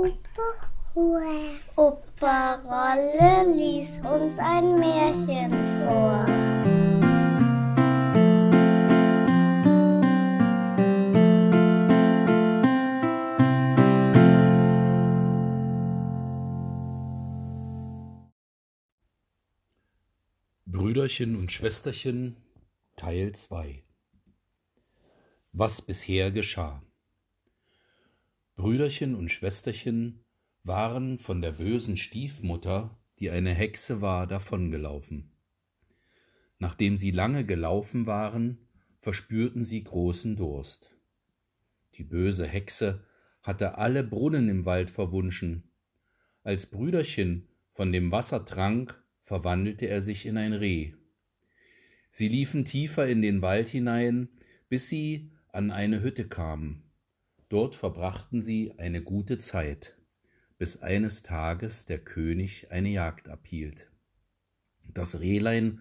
Opa, Opa Rolle lies uns ein Märchen vor. Brüderchen und Schwesterchen Teil 2 Was bisher geschah Brüderchen und Schwesterchen waren von der bösen Stiefmutter, die eine Hexe war, davongelaufen. Nachdem sie lange gelaufen waren, verspürten sie großen Durst. Die böse Hexe hatte alle Brunnen im Wald verwunschen. Als Brüderchen von dem Wasser trank, verwandelte er sich in ein Reh. Sie liefen tiefer in den Wald hinein, bis sie an eine Hütte kamen. Dort verbrachten sie eine gute Zeit, bis eines Tages der König eine Jagd abhielt. Das Rehlein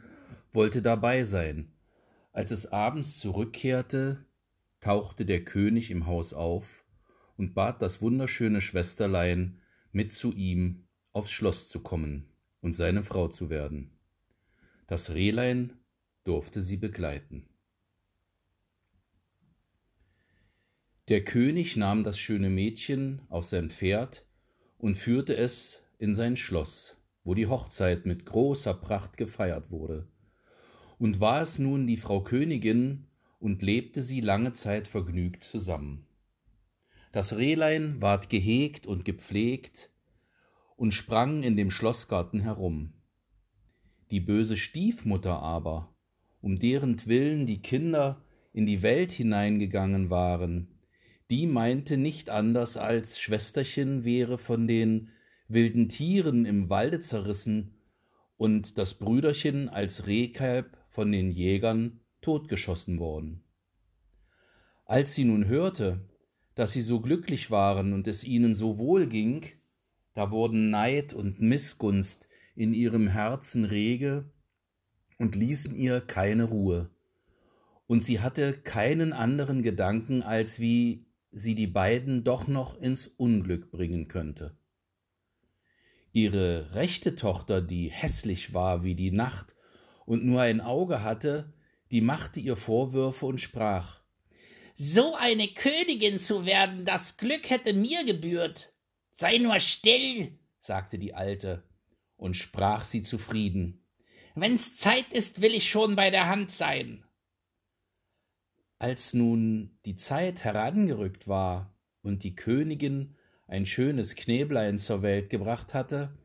wollte dabei sein. Als es abends zurückkehrte, tauchte der König im Haus auf und bat das wunderschöne Schwesterlein, mit zu ihm aufs Schloss zu kommen und seine Frau zu werden. Das Rehlein durfte sie begleiten. Der König nahm das schöne Mädchen auf sein Pferd und führte es in sein Schloss, wo die Hochzeit mit großer Pracht gefeiert wurde. Und war es nun die Frau Königin, und lebte sie lange Zeit vergnügt zusammen. Das Rehlein ward gehegt und gepflegt und sprang in dem Schlossgarten herum. Die böse Stiefmutter aber, um deren Willen die Kinder in die Welt hineingegangen waren, die meinte nicht anders als Schwesterchen wäre von den wilden Tieren im Walde zerrissen und das Brüderchen als Rehkalb von den Jägern totgeschossen worden. Als sie nun hörte, dass sie so glücklich waren und es ihnen so wohl ging, da wurden Neid und Missgunst in ihrem Herzen rege und ließen ihr keine Ruhe. Und sie hatte keinen anderen Gedanken, als wie sie die beiden doch noch ins Unglück bringen könnte. Ihre rechte Tochter, die hässlich war wie die Nacht und nur ein Auge hatte, die machte ihr Vorwürfe und sprach So eine Königin zu werden, das Glück hätte mir gebührt. Sei nur still, sagte die Alte, und sprach sie zufrieden. Wenn's Zeit ist, will ich schon bei der Hand sein. Als nun die Zeit herangerückt war und die Königin ein schönes Knäblein zur Welt gebracht hatte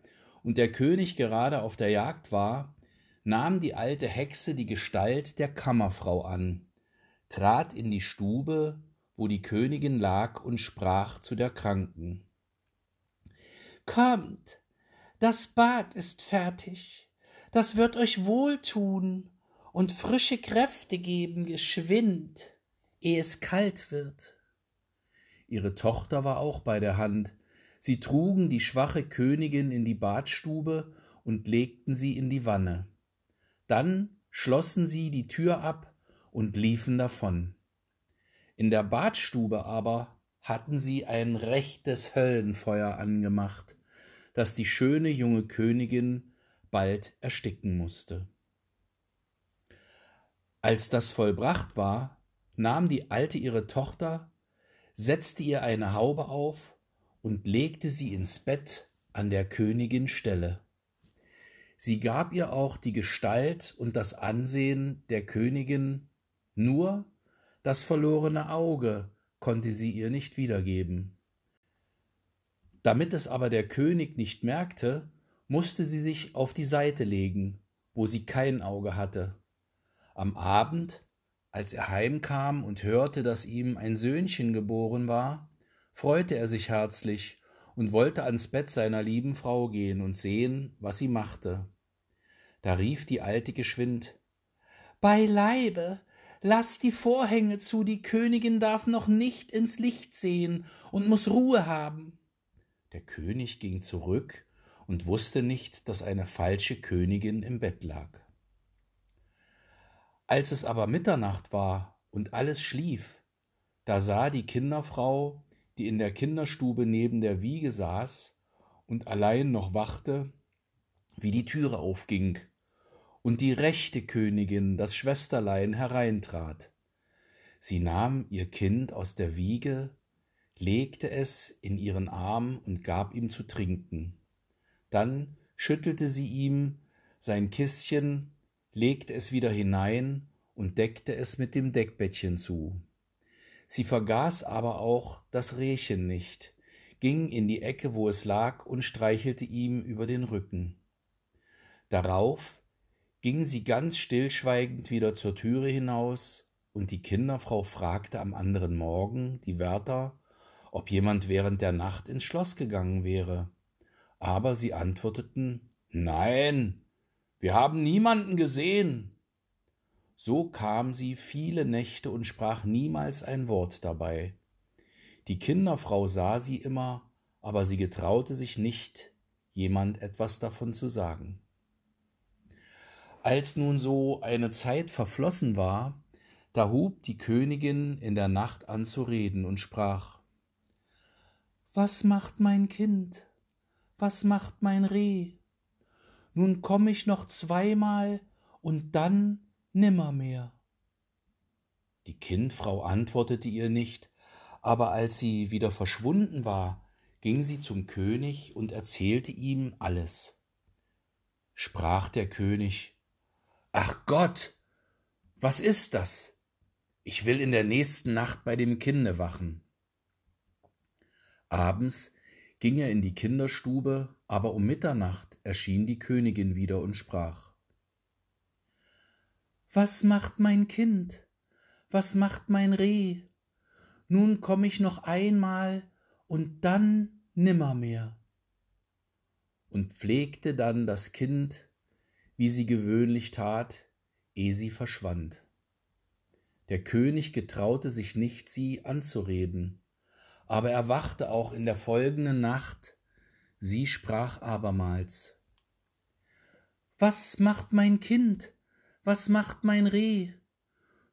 und der König gerade auf der Jagd war, nahm die alte Hexe die Gestalt der Kammerfrau an, trat in die Stube, wo die Königin lag, und sprach zu der Kranken. Kommt, das Bad ist fertig, das wird euch wohltun und frische Kräfte geben, geschwind, ehe es kalt wird. Ihre Tochter war auch bei der Hand. Sie trugen die schwache Königin in die Badstube und legten sie in die Wanne. Dann schlossen sie die Tür ab und liefen davon. In der Badstube aber hatten sie ein rechtes Höllenfeuer angemacht, das die schöne junge Königin bald ersticken musste. Als das vollbracht war, nahm die Alte ihre Tochter, setzte ihr eine Haube auf und legte sie ins Bett an der Königin Stelle. Sie gab ihr auch die Gestalt und das Ansehen der Königin, nur das verlorene Auge konnte sie ihr nicht wiedergeben. Damit es aber der König nicht merkte, musste sie sich auf die Seite legen, wo sie kein Auge hatte, am Abend, als er heimkam und hörte, dass ihm ein Söhnchen geboren war, freute er sich herzlich und wollte ans Bett seiner lieben Frau gehen und sehen, was sie machte. Da rief die Alte geschwind Beileibe, lass die Vorhänge zu, die Königin darf noch nicht ins Licht sehen und muss Ruhe haben. Der König ging zurück und wusste nicht, dass eine falsche Königin im Bett lag. Als es aber Mitternacht war und alles schlief, da sah die Kinderfrau, die in der Kinderstube neben der Wiege saß und allein noch wachte, wie die Türe aufging und die rechte Königin, das Schwesterlein, hereintrat. Sie nahm ihr Kind aus der Wiege, legte es in ihren Arm und gab ihm zu trinken. Dann schüttelte sie ihm sein Kistchen, legte es wieder hinein und deckte es mit dem Deckbettchen zu. Sie vergaß aber auch das Rehchen nicht, ging in die Ecke, wo es lag, und streichelte ihm über den Rücken. Darauf ging sie ganz stillschweigend wieder zur Türe hinaus, und die Kinderfrau fragte am anderen Morgen die Wärter, ob jemand während der Nacht ins Schloss gegangen wäre. Aber sie antworteten Nein, wir haben niemanden gesehen. So kam sie viele Nächte und sprach niemals ein Wort dabei. Die Kinderfrau sah sie immer, aber sie getraute sich nicht, jemand etwas davon zu sagen. Als nun so eine Zeit verflossen war, da hub die Königin in der Nacht an zu reden und sprach Was macht mein Kind? Was macht mein Reh? Nun komm ich noch zweimal und dann nimmermehr. Die Kindfrau antwortete ihr nicht, aber als sie wieder verschwunden war, ging sie zum König und erzählte ihm alles. Sprach der König, Ach Gott, was ist das? Ich will in der nächsten Nacht bei dem Kinde wachen. Abends ging er in die Kinderstube, aber um Mitternacht erschien die Königin wieder und sprach Was macht mein Kind? Was macht mein Reh? Nun komm ich noch einmal und dann nimmermehr. Und pflegte dann das Kind wie sie gewöhnlich tat, ehe sie verschwand. Der König getraute sich nicht, sie anzureden, aber er wachte auch in der folgenden Nacht, sie sprach abermals Was macht mein Kind? Was macht mein Reh?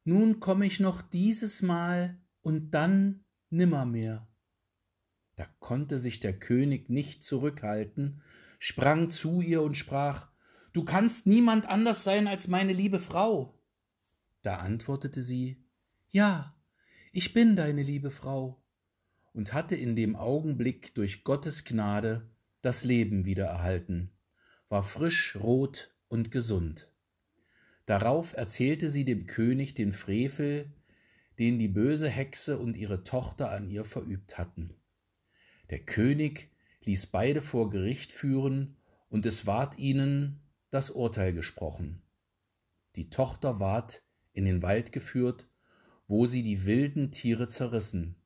Nun komm ich noch dieses Mal und dann nimmermehr. Da konnte sich der König nicht zurückhalten, sprang zu ihr und sprach Du kannst niemand anders sein als meine liebe Frau. Da antwortete sie Ja, ich bin deine liebe Frau, und hatte in dem Augenblick durch Gottes Gnade das Leben wiedererhalten, war frisch, rot und gesund. Darauf erzählte sie dem König den Frevel, den die böse Hexe und ihre Tochter an ihr verübt hatten. Der König ließ beide vor Gericht führen, und es ward ihnen das Urteil gesprochen. Die Tochter ward in den Wald geführt, wo sie die wilden Tiere zerrissen.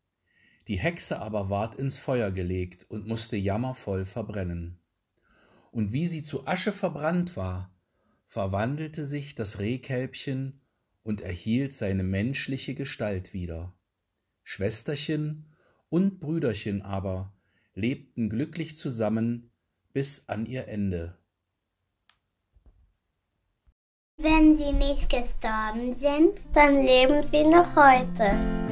Die Hexe aber ward ins Feuer gelegt und musste jammervoll verbrennen. Und wie sie zu Asche verbrannt war, verwandelte sich das Rehkälbchen und erhielt seine menschliche Gestalt wieder. Schwesterchen und Brüderchen aber lebten glücklich zusammen bis an ihr Ende. Wenn sie nicht gestorben sind, dann leben sie noch heute.